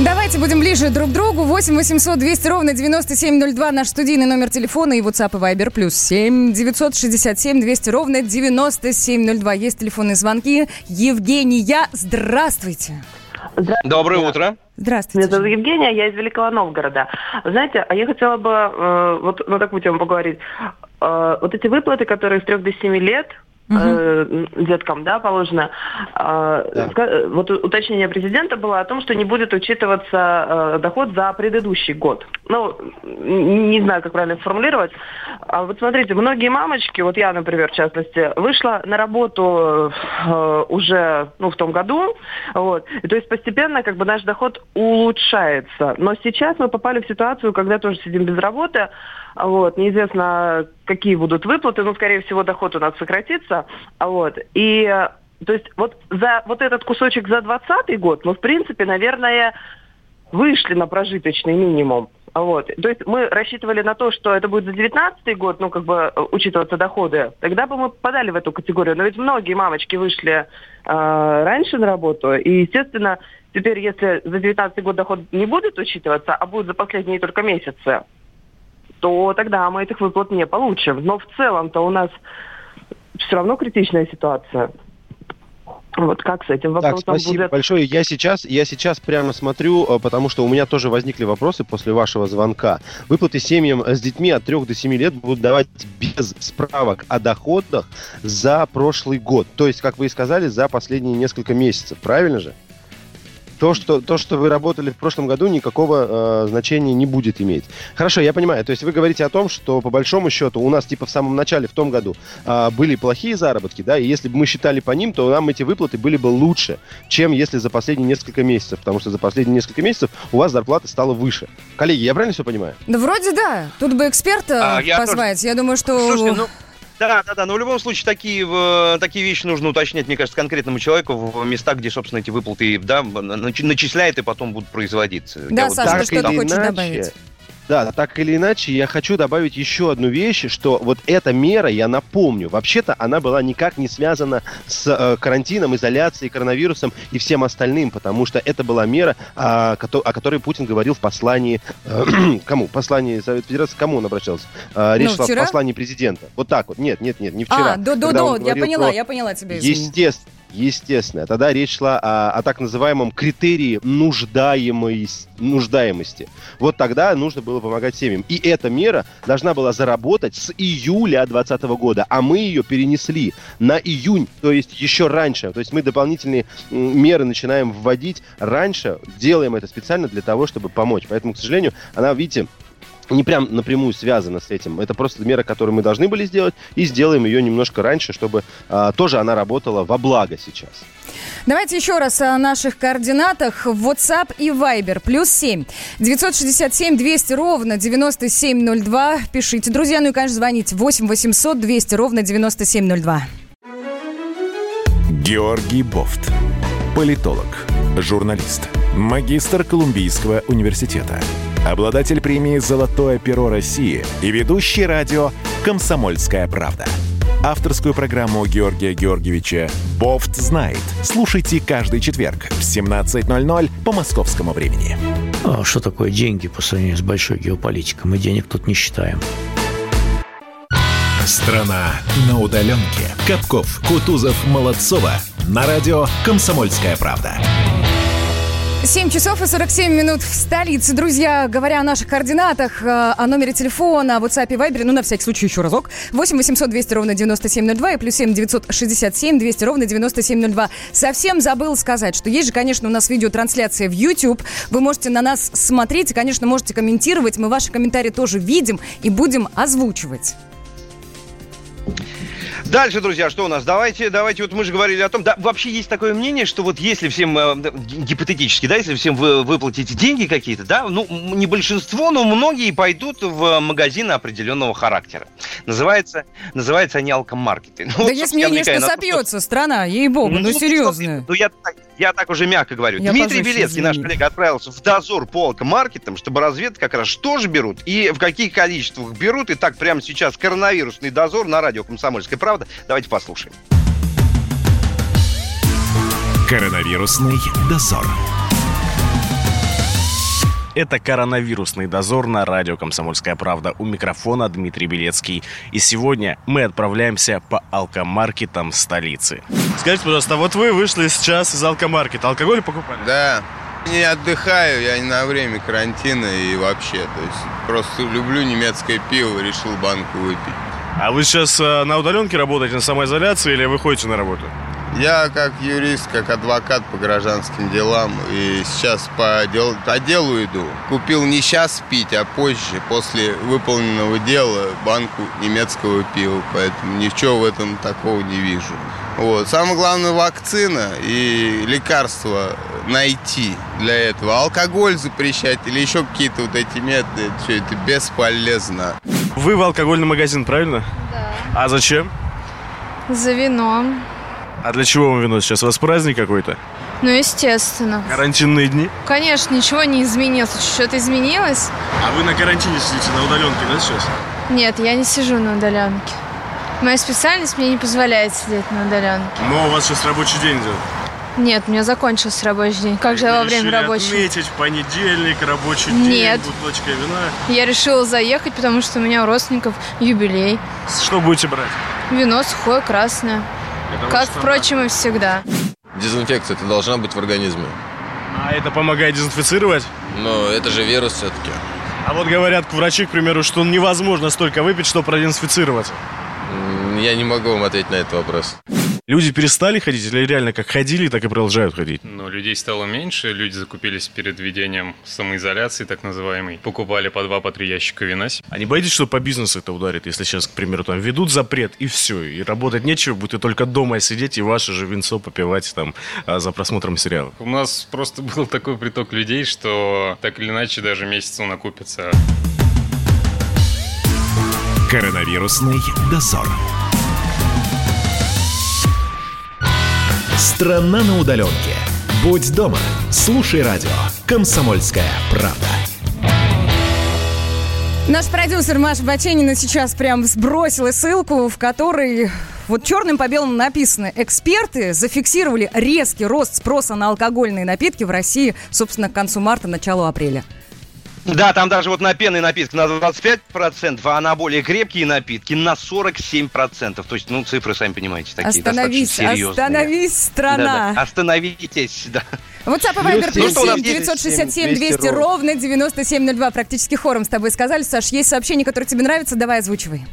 Давайте будем ближе друг к другу. 8 800 200 ровно 9702 наш студийный номер телефона и WhatsApp и Viber плюс 7 967 200 ровно 9702. Есть телефонные звонки. Евгения, здравствуйте. Здравствуйте. Доброе утро. Здравствуйте. Меня зовут Евгения, я из Великого Новгорода. Знаете, а я хотела бы э, вот на такую тему поговорить. Э, вот эти выплаты, которые с 3 до 7 лет, э, деткам, да, положено. Э, да. Вот уточнение президента было о том, что не будет учитываться э, доход за предыдущий год. Ну, не знаю, как правильно сформулировать. А вот смотрите, многие мамочки, вот я, например, в частности, вышла на работу э, уже, ну, в том году, вот, и то есть постепенно, как бы, наш доход улучшается. Но сейчас мы попали в ситуацию, когда тоже сидим без работы, вот, неизвестно, какие будут выплаты, но, скорее всего, доход у нас сократится. Вот, и то есть вот за вот этот кусочек за 2020 год мы, в принципе, наверное, вышли на прожиточный минимум. Вот. То есть мы рассчитывали на то, что это будет за 2019 год, ну, как бы, учитываться доходы. Тогда бы мы попадали в эту категорию. Но ведь многие мамочки вышли э, раньше на работу. И, естественно, теперь, если за 2019 год доход не будет учитываться, а будет за последние только месяцы, то тогда мы этих выплат не получим. Но в целом-то у нас все равно критичная ситуация. Вот как с этим вопросом так, спасибо будет? большое. Я сейчас, я сейчас прямо смотрю, э, потому что у меня тоже возникли вопросы после вашего звонка. Выплаты семьям с детьми от 3 до 7 лет будут давать без справок о доходах за прошлый год. То есть, как вы и сказали, за последние несколько месяцев. Правильно же? То, что, то, что вы работали в прошлом году, никакого э, значения не будет иметь. Хорошо, я понимаю. То есть вы говорите о том, что по большому счету у нас типа в самом начале, в том году, э, были плохие заработки, да, и если бы мы считали по ним, то нам эти выплаты были бы лучше, чем если за последние несколько месяцев, потому что за последние несколько месяцев у вас зарплата стала выше. Коллеги, я правильно все понимаю? Да вроде да. Тут бы эксперта а, позвать. Я, тоже... я думаю, что... Слушайте, ну... Да, да, да. Но в любом случае такие, такие вещи нужно уточнять, мне кажется, конкретному человеку в местах, где, собственно, эти выплаты да, начисляет и потом будут производиться. Да, Саша, ты что-то хочешь добавить? Да, так или иначе, я хочу добавить еще одну вещь, что вот эта мера, я напомню, вообще-то она была никак не связана с э, карантином, изоляцией, коронавирусом и всем остальным, потому что это была мера, о, о которой Путин говорил в послании... Э, кому? Послании Совет Федерации, кому он обращался? Э, речь ну, шла вчера? в послании президента. Вот так вот. Нет, нет, нет, не вчера. А, до-до-до, я поняла, про... я поняла тебя, извини. Естественно естественно. Тогда речь шла о, о так называемом критерии нуждаемость, нуждаемости. Вот тогда нужно было помогать семьям. И эта мера должна была заработать с июля 2020 года, а мы ее перенесли на июнь, то есть еще раньше. То есть мы дополнительные меры начинаем вводить раньше, делаем это специально для того, чтобы помочь. Поэтому, к сожалению, она, видите, не прям напрямую связана с этим. Это просто мера, которую мы должны были сделать, и сделаем ее немножко раньше, чтобы а, тоже она работала во благо сейчас. Давайте еще раз о наших координатах. WhatsApp и Viber. Плюс 7. 967 200 ровно 9702. Пишите, друзья. Ну и, конечно, звоните. 8 800 200 ровно 9702. Георгий Бофт. Политолог. Журналист. Магистр Колумбийского университета обладатель премии «Золотое перо России» и ведущий радио «Комсомольская правда». Авторскую программу Георгия Георгиевича «Бофт знает». Слушайте каждый четверг в 17.00 по московскому времени. А что такое деньги по сравнению с большой геополитикой? Мы денег тут не считаем. Страна на удаленке. Капков, Кутузов, Молодцова. На радио «Комсомольская правда». 7 часов и 47 минут в столице. Друзья, говоря о наших координатах, э, о номере телефона, о WhatsApp и Viber, ну, на всякий случай еще разок. 8 800 200 ровно 9702 и плюс 7 967 200 ровно 9702. Совсем забыл сказать, что есть же, конечно, у нас видеотрансляция в YouTube. Вы можете на нас смотреть и, конечно, можете комментировать. Мы ваши комментарии тоже видим и будем озвучивать. Дальше, друзья, что у нас? Давайте, давайте, вот мы же говорили о том, да, вообще есть такое мнение, что вот если всем, э, гипотетически, да, если всем вы выплатите деньги какие-то, да, ну, не большинство, но многие пойдут в магазины определенного характера. Называется, называется они алкомаркеты. Ну, да вот, есть мнение, что сопьется страна, ей-богу, ну, ну серьезно. Ну, я, я так уже мягко говорю. Я Дмитрий Белецкий, наш коллега, отправился в дозор по алкомаркетам, чтобы разведать как раз, что же берут и в каких количествах берут. И так прямо сейчас коронавирусный дозор на радио «Комсомольская правда». Давайте послушаем. Коронавирусный дозор. Это коронавирусный дозор на радио «Комсомольская правда». У микрофона Дмитрий Белецкий. И сегодня мы отправляемся по алкомаркетам столицы. Скажите, пожалуйста, вот вы вышли сейчас из алкомаркета. Алкоголь покупали? Да. Не отдыхаю, я не на время карантина и вообще. То есть просто люблю немецкое пиво, решил банку выпить. А вы сейчас э, на удаленке работаете, на самоизоляции или вы ходите на работу? Я как юрист, как адвокат по гражданским делам, и сейчас по, дел, по делу иду. Купил не сейчас пить, а позже, после выполненного дела, банку немецкого пива, поэтому ничего в этом такого не вижу. Вот. Самое главное вакцина и лекарства найти для этого. Алкоголь запрещать или еще какие-то вот эти методы, все это бесполезно. Вы в алкогольный магазин, правильно? Да. А зачем? За вином. А для чего вам вино сейчас? У вас праздник какой-то? Ну, естественно. Карантинные дни? Конечно, ничего не изменилось. Что-то изменилось? А вы на карантине сидите, на удаленке, да, сейчас? Нет, я не сижу на удаленке. Моя специальность мне не позволяет сидеть на удаленке. Но у вас сейчас рабочий день идет? Нет, у меня закончился рабочий день. Как же я во время рабочего? отметить понедельник, рабочий день, Нет. бутылочка вина? Я решила заехать, потому что у меня у родственников юбилей. Что будете брать? Вино сухое, красное. Как, впрочем, и всегда. Дезинфекция это должна быть в организме. А это помогает дезинфицировать? Но это же вирус все-таки. А вот говорят врачи, к примеру, что невозможно столько выпить, чтобы продезинфицировать. Я не могу вам ответить на этот вопрос. Люди перестали ходить или реально как ходили, так и продолжают ходить? Но людей стало меньше, люди закупились перед введением самоизоляции, так называемой. Покупали по два, по три ящика вина. А не боитесь, что по бизнесу это ударит, если сейчас, к примеру, там ведут запрет и все, и работать нечего, будете только дома сидеть и ваше же винцо попивать там а, за просмотром сериалов? У нас просто был такой приток людей, что так или иначе даже месяц он окупится. Коронавирусный дозор. Страна на удаленке. Будь дома. Слушай радио. Комсомольская правда. Наш продюсер Маша Баченина сейчас прям сбросила ссылку, в которой вот черным по белому написано. Эксперты зафиксировали резкий рост спроса на алкогольные напитки в России, собственно, к концу марта, началу апреля. Да, там даже вот на пенные напитки на 25%, а на более крепкие напитки на 47%. То есть, ну, цифры, сами понимаете, такие остановись, достаточно серьезные. Остановись, страна. Да, да. Остановитесь, да. WhatsApp и Viber плюс 7 967 200 ровно 9702. Практически хором с тобой сказали. Саш, есть сообщение, которое тебе нравится? Давай озвучивай.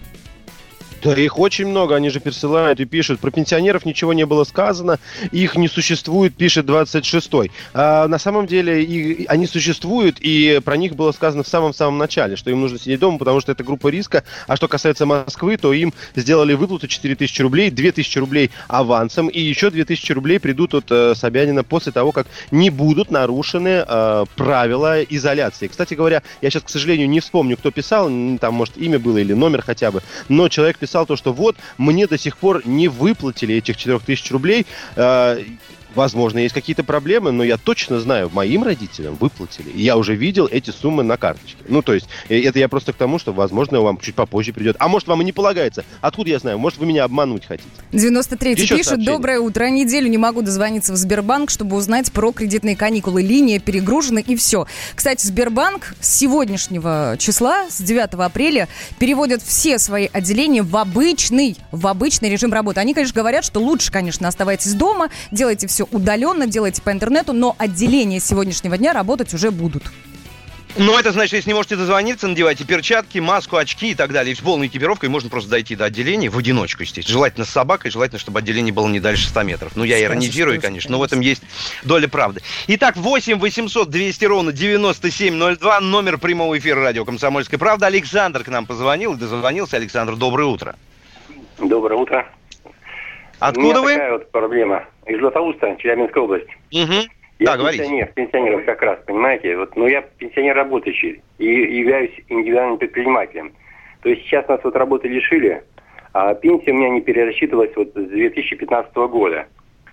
Да их очень много, они же пересылают и пишут. Про пенсионеров ничего не было сказано, их не существует, пишет 26-й. А на самом деле и, они существуют, и про них было сказано в самом-самом начале, что им нужно сидеть дома, потому что это группа риска. А что касается Москвы, то им сделали выплату 4000 рублей, 2000 рублей авансом, и еще 2000 рублей придут от э, Собянина после того, как не будут нарушены э, правила изоляции. Кстати говоря, я сейчас, к сожалению, не вспомню, кто писал, там, может, имя было или номер хотя бы, но человек писал писал то, что вот, мне до сих пор не выплатили этих 4000 рублей. Возможно, есть какие-то проблемы, но я точно знаю, моим родителям выплатили. И я уже видел эти суммы на карточке. Ну, то есть, э, это я просто к тому, что, возможно, вам чуть попозже придет. А может, вам и не полагается. Откуда я знаю? Может, вы меня обмануть хотите? 93-й пишет, сообщение. доброе утро. Неделю не могу дозвониться в Сбербанк, чтобы узнать про кредитные каникулы. Линия перегружена и все. Кстати, Сбербанк с сегодняшнего числа, с 9 апреля, переводят все свои отделения в обычный, в обычный режим работы. Они, конечно, говорят, что лучше, конечно, оставайтесь дома, делайте все удаленно, делайте по интернету, но отделения сегодняшнего дня работать уже будут. Ну, это значит, если не можете дозвониться, надевайте перчатки, маску, очки и так далее. И с полной экипировкой можно просто дойти до отделения в одиночку, естественно. Желательно с собакой, желательно, чтобы отделение было не дальше 100 метров. Ну, я иронизирую, конечно, но в этом есть доля правды. Итак, 8 800 200 ровно 9702, номер прямого эфира радио «Комсомольская правда». Александр к нам позвонил и дозвонился. Александр, доброе утро. Доброе утро. Откуда У меня вы? такая вот проблема. Из Златоуста, Челябинская область. Угу. Я да, говорите. пенсионер, пенсионеров как раз, понимаете? Вот, но я пенсионер работающий и являюсь индивидуальным предпринимателем. То есть сейчас нас вот работы лишили, а пенсия у меня не перерасчитывалась вот с 2015 года.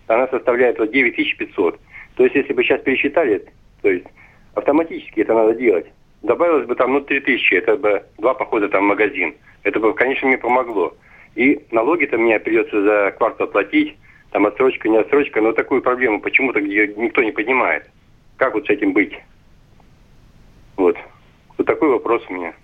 Она составляет вот 9500. То есть если бы сейчас пересчитали, то есть автоматически это надо делать. Добавилось бы там, ну, 3000, это бы два похода там в магазин. Это бы, конечно, мне помогло. И налоги-то мне придется за квартал платить, там отсрочка, не отсрочка, но такую проблему почему-то никто не поднимает. Как вот с этим быть? Вот. Вот такой вопрос у меня.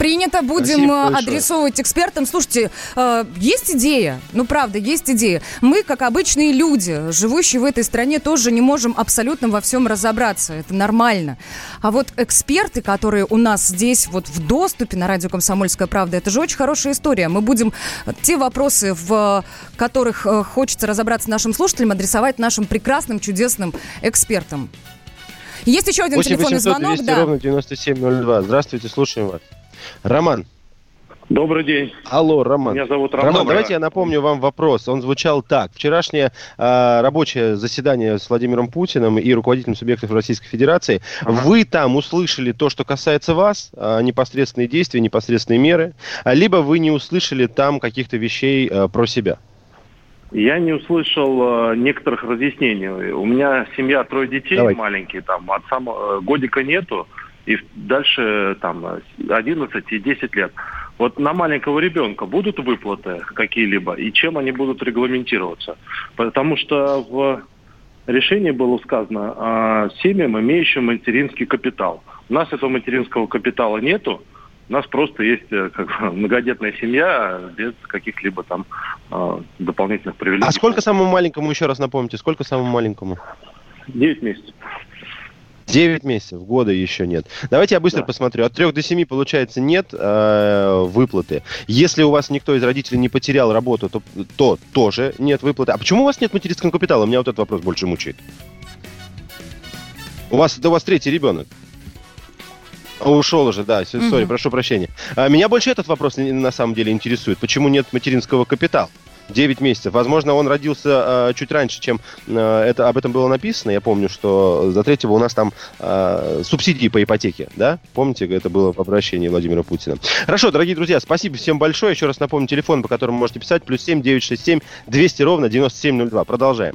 Принято, будем э, адресовывать экспертам. Слушайте, э, есть идея, ну правда, есть идея. Мы, как обычные люди, живущие в этой стране, тоже не можем абсолютно во всем разобраться. Это нормально. А вот эксперты, которые у нас здесь вот в доступе на радио «Комсомольская правда», это же очень хорошая история. Мы будем те вопросы, в которых э, хочется разобраться нашим слушателям, адресовать нашим прекрасным, чудесным экспертам. Есть еще один 8 телефонный 800 звонок. 200 да. ровно 9702. Здравствуйте, слушаем вас. Роман. Добрый день. Алло, Роман. Меня зовут Роман. Роман, давайте я напомню вам вопрос. Он звучал так. Вчерашнее э, рабочее заседание с Владимиром Путиным и руководителем субъектов Российской Федерации. Ага. Вы там услышали то, что касается вас, э, непосредственные действия, непосредственные меры, либо вы не услышали там каких-то вещей э, про себя? Я не услышал э, некоторых разъяснений. У меня семья, трое детей Давайте. маленькие, там, от самого э, годика нету и дальше там 11 и 10 лет. Вот на маленького ребенка будут выплаты какие-либо, и чем они будут регламентироваться? Потому что в решении было сказано о семьям, имеющим материнский капитал. У нас этого материнского капитала нету, у нас просто есть э, как бы, многодетная семья без каких-либо там э, дополнительных привилегий. А сколько самому маленькому, еще раз напомните, сколько самому маленькому? 9 месяцев. 9 месяцев, года еще нет. Давайте я быстро да. посмотрю. От 3 до 7, получается, нет э, выплаты. Если у вас никто из родителей не потерял работу, то, то тоже нет выплаты. А почему у вас нет материнского капитала? Меня вот этот вопрос больше мучает. У вас, да у вас третий ребенок. Ушел уже, да, сори, угу. прошу прощения. А, меня больше этот вопрос на самом деле интересует. Почему нет материнского капитала? 9 месяцев. Возможно, он родился э, чуть раньше, чем э, это об этом было написано. Я помню, что за третьего у нас там э, субсидии по ипотеке, да? Помните, это было в обращении Владимира Путина. Хорошо, дорогие друзья, спасибо всем большое. Еще раз напомню, телефон, по которому можете писать, плюс 7 967 200 ровно 9702. Продолжаем.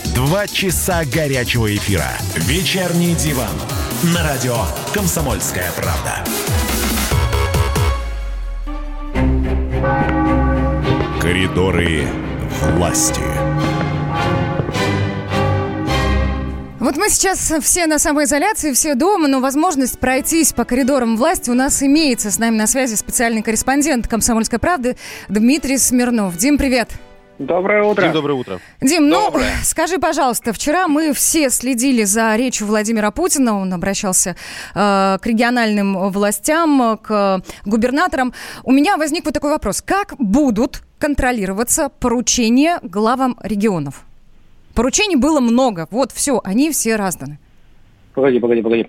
Два часа горячего эфира. Вечерний диван. На радио «Комсомольская правда». Коридоры власти. Вот мы сейчас все на самоизоляции, все дома, но возможность пройтись по коридорам власти у нас имеется. С нами на связи специальный корреспондент «Комсомольской правды» Дмитрий Смирнов. Дим, привет. Доброе утро. Дим, доброе утро. Дим, ну, скажи, пожалуйста, вчера мы все следили за речью Владимира Путина, он обращался э, к региональным властям, к губернаторам. У меня возник вот такой вопрос. Как будут контролироваться поручения главам регионов? Поручений было много, вот все, они все разданы. Погоди, погоди, погоди.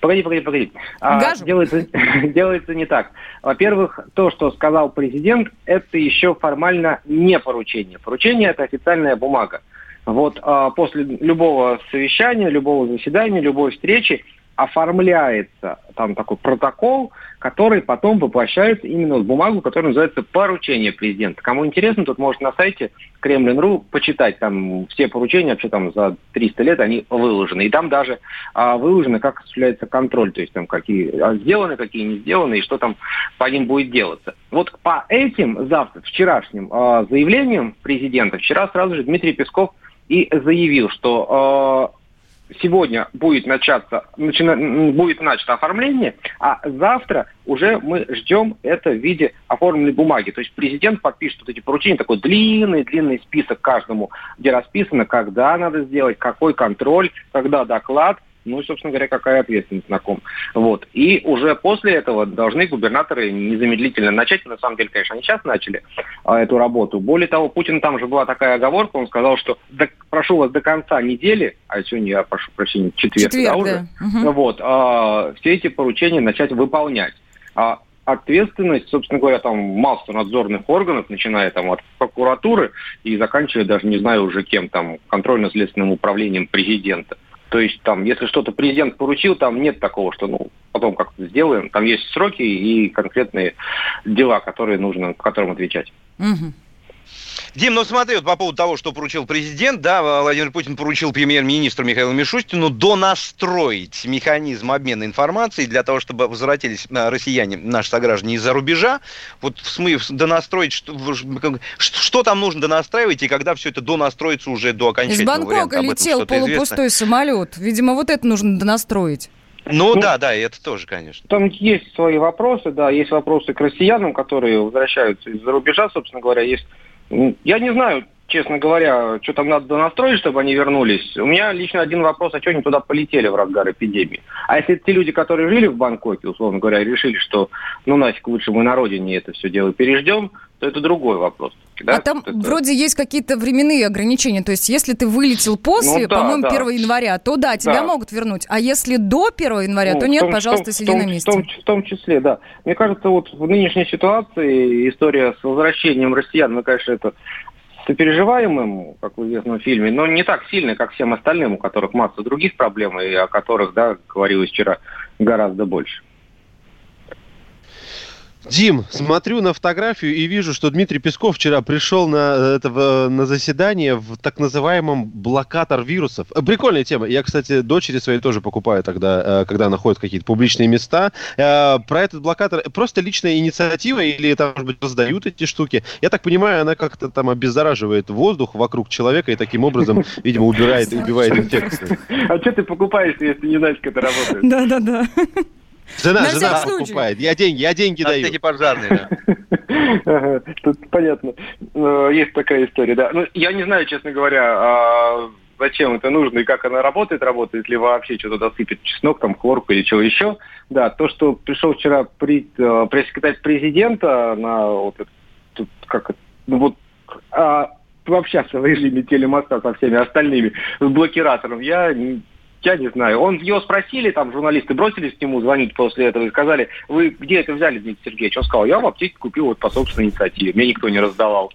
Погоди, погоди, погоди. А, делается, делается не так. Во-первых, то, что сказал президент, это еще формально не поручение. Поручение – это официальная бумага. Вот а, после любого совещания, любого заседания, любой встречи оформляется там такой протокол, который потом воплощается именно в бумагу, которая называется поручение президента. Кому интересно, тут может на сайте Кремлин.ру почитать там все поручения, вообще там за 300 лет они выложены. И там даже а, выложено, как осуществляется контроль, то есть там какие а, сделаны, какие не сделаны, и что там по ним будет делаться. Вот по этим завтра, вчерашним а, заявлениям президента, вчера сразу же Дмитрий Песков и заявил, что а, сегодня будет начаться, начина, будет начато оформление, а завтра уже мы ждем это в виде оформленной бумаги. То есть президент подпишет вот эти поручения, такой длинный-длинный список каждому, где расписано, когда надо сделать, какой контроль, когда доклад, ну и, собственно говоря, какая ответственность на ком. Вот. И уже после этого должны губернаторы незамедлительно начать, на самом деле, конечно, они сейчас начали а, эту работу. Более того, Путин там же была такая оговорка, он сказал, что до, прошу вас до конца недели, а сегодня я прошу прощения, четверг, четверг да, уже, да. вот, а, все эти поручения начать выполнять. А ответственность, собственно говоря, там масса надзорных органов, начиная там от прокуратуры и заканчивая даже, не знаю уже кем, там, контрольно-следственным управлением президента. То есть там, если что-то президент поручил, там нет такого, что ну потом как-то сделаем. Там есть сроки и конкретные дела, которые нужно, которым отвечать. Угу. Дим, ну смотри, вот по поводу того, что поручил президент, да, Владимир Путин поручил премьер-министру Михаилу Мишустину донастроить механизм обмена информацией для того, чтобы возвратились э, россияне, наши сограждане из-за рубежа. Вот в смысле донастроить, что, что там нужно донастраивать и когда все это донастроится уже до окончательного Из Бангкока варианта, летел полупустой известно? самолет. Видимо, вот это нужно донастроить. Ну, ну да, да, это тоже, конечно. Там есть свои вопросы, да, есть вопросы к россиянам, которые возвращаются из-за рубежа, собственно говоря, есть я не знаю, честно говоря, что там надо настроить, чтобы они вернулись. У меня лично один вопрос, а что они туда полетели в разгар эпидемии? А если те люди, которые жили в Бангкоке, условно говоря, решили, что ну нафиг лучше мы на родине это все дело переждем, то это другой вопрос. Да? А там это... вроде есть какие-то временные ограничения. То есть, если ты вылетел после, ну, да, по-моему, да. 1 января, то да, тебя да. могут вернуть. А если до 1 января, ну, то нет, том, пожалуйста, том, сиди том, на месте. В том, в том числе, да. Мне кажется, вот в нынешней ситуации история с возвращением россиян, ну, конечно, это сопереживаемым, как в известном фильме, но не так сильно, как всем остальным, у которых масса других проблем, и о которых, да, говорилось вчера гораздо больше. Дим, смотрю на фотографию и вижу, что Дмитрий Песков вчера пришел на, это, на заседание в так называемом блокатор вирусов. Э, прикольная тема. Я, кстати, дочери своей тоже покупаю тогда, э, когда находят какие-то публичные места. Э, про этот блокатор просто личная инициатива или там, может быть, раздают эти штуки. Я так понимаю, она как-то там обеззараживает воздух вокруг человека и таким образом, видимо, убирает и убивает инфекцию. А что ты покупаешь, если не знаешь, как это работает? Да-да-да. Жена, На жена покупает. Я деньги, я деньги На даю. Пожарные, да. Тут понятно. Э, есть такая история, да. Ну, я не знаю, честно говоря, а зачем это нужно и как она работает, работает ли вообще что-то досыпет чеснок, там, хлорку или чего еще. Да, то, что пришел вчера при, э, пресс-секретарь президента на вот этот, как ну вот, а, пообщаться в режиме телемоста со всеми остальными, с блокиратором, я я не знаю. Он его спросили, там журналисты бросились к нему звонить после этого и сказали, вы где это взяли, Дмитрий Сергеевич? Он сказал, я в аптеке купил вот по собственной инициативе, мне никто не раздавал.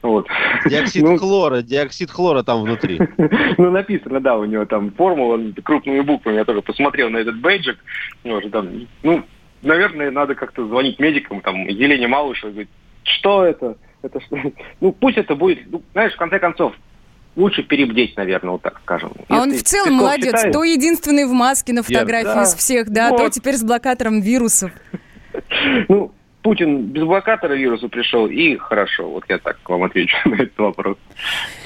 Вот. Диоксид ну, хлора, диоксид хлора там внутри. ну, написано, да, у него там формула крупными буквами. Я тоже посмотрел на этот бейджик. Ну, наверное, надо как-то звонить медикам, там, Елене Малышевой, говорить, что это? Это что? Ну, пусть это будет, ну, знаешь, в конце концов, лучше перебдеть, наверное, вот так скажем. А он в целом Песков молодец, считает... то единственный в маске на фотографии да. из всех, да, вот. то теперь с блокатором вирусов. Ну, Путин без блокатора вируса пришел, и хорошо. Вот я так вам отвечу на этот вопрос.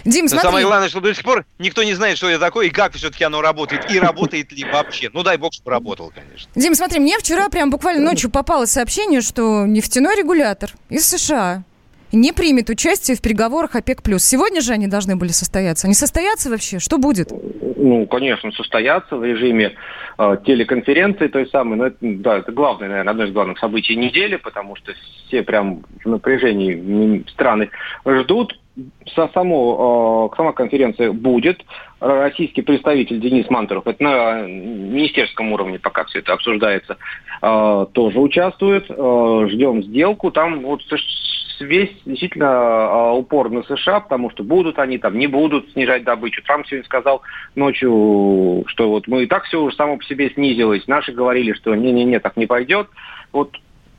Дим, смотри. самое главное, что до сих пор никто не знает, что это такое, и как все-таки оно работает, и работает ли вообще. Ну, дай бог, чтобы работал, конечно. Дим, смотри, мне вчера прям буквально ночью попало сообщение, что нефтяной регулятор из США не примет участие в переговорах ОПЕК+. Сегодня же они должны были состояться. Они состоятся вообще? Что будет? Ну, конечно, состоятся в режиме э, телеконференции той самой. Но это, да, это главное, наверное, одно из главных событий недели, потому что все прям в напряжении страны ждут. Со само, э, сама конференция будет. Российский представитель Денис Мантуров, это на министерском уровне пока все это обсуждается, э, тоже участвует. Э, ждем сделку. Там вот весь действительно а, упор на США, потому что будут они там, не будут снижать добычу. Трамп сегодня сказал ночью, что вот мы и так все уже само по себе снизилось. Наши говорили, что не-не-не, так не пойдет. Вот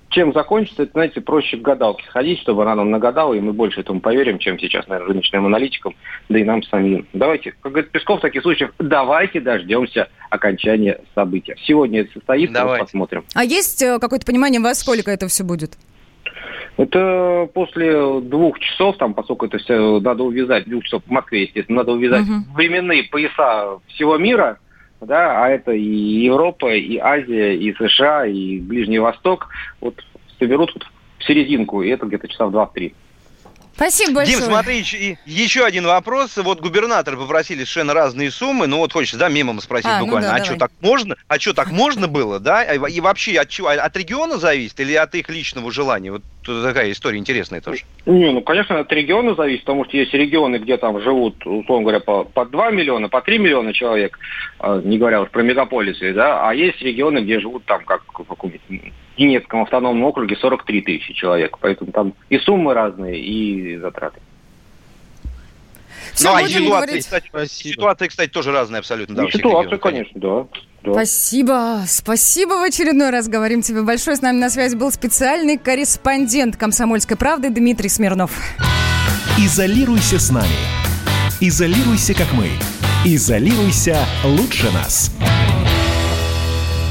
чем закончится, это, знаете, проще к гадалке сходить, чтобы она нам нагадала, и мы больше этому поверим, чем сейчас, наверное, рыночным аналитикам, да и нам самим. Давайте, как говорит Песков в таких случаях, давайте дождемся окончания события. Сегодня это состоится, вот посмотрим. А есть э, какое-то понимание, во сколько это все будет? Это после двух часов, там, поскольку это все надо увязать, двух часов в Москве, естественно, надо увязать угу. временные пояса всего мира, да, а это и Европа, и Азия, и США, и Ближний Восток, вот соберут в серединку, и это где-то часа в 2-3. Спасибо большое. Дим, смотри, еще, еще один вопрос. Вот губернаторы попросили совершенно разные суммы. Ну вот хочется, да, мимом спросить а, ну буквально. Ну да, а что так можно? А что так можно было, да? И вообще от чего? От региона зависит или от их личного желания? Вот такая история интересная тоже. Не, ну, конечно, от региона зависит, потому что есть регионы, где там живут, условно говоря, по, по 2 миллиона, по 3 миллиона человек, а, не говоря уж про мегаполисы, да, а есть регионы, где живут там, как в Ненецком автономном округе, 43 тысячи человек. Поэтому там и суммы разные, и затраты. Все, ну, а ситуация, говорить... кстати, ситуация, кстати, тоже разная абсолютно. Да, ситуация, конечно, да. Да. Спасибо. Спасибо в очередной раз. Говорим тебе большое. С нами на связи был специальный корреспондент «Комсомольской правды» Дмитрий Смирнов. Изолируйся с нами. Изолируйся, как мы. Изолируйся лучше нас.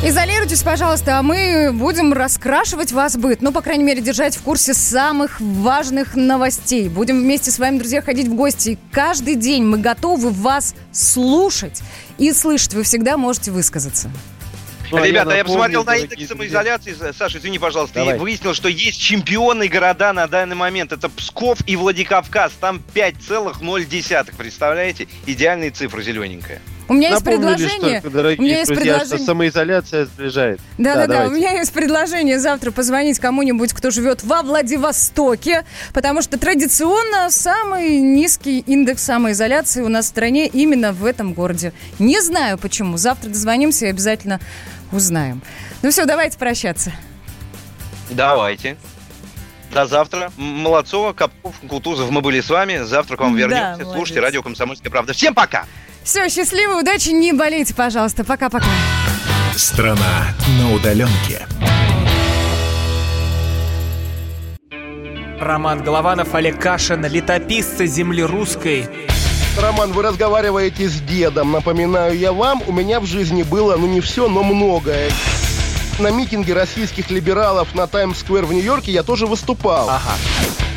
Изолируйтесь, пожалуйста, а мы будем раскрашивать вас быт. Ну, по крайней мере, держать в курсе самых важных новостей. Будем вместе с вами, друзья, ходить в гости. Каждый день мы готовы вас слушать и слышать. Вы всегда можете высказаться. Ну, Ребята, я, напомню, я посмотрел на индекс самоизоляции. Саша, извини, пожалуйста. Давай. И выяснил, что есть чемпионы города на данный момент. Это Псков и Владикавказ. Там 5,0. Представляете? Идеальные цифры, зелененькая. У меня есть предложение. Только, дорогие у меня есть друзья, предложение. что самоизоляция сближает. Да, да, да, да. У меня есть предложение завтра позвонить кому-нибудь, кто живет во Владивостоке, потому что традиционно самый низкий индекс самоизоляции у нас в стране именно в этом городе. Не знаю почему. Завтра дозвонимся и обязательно узнаем. Ну все, давайте прощаться. Давайте. До завтра. Молодцова, Капков, Кутузов, мы были с вами. Завтра к вам вернемся. Да, Слушайте радио «Комсомольская правда». Всем пока! Все, счастливой удачи, не болейте, пожалуйста. Пока-пока. Страна на удаленке. Роман Голованов, Олег Кашин, летописцы земли русской. Роман, вы разговариваете с дедом. Напоминаю я вам, у меня в жизни было, ну не все, но многое. На митинге российских либералов на Таймс-сквер в Нью-Йорке я тоже выступал. Ага.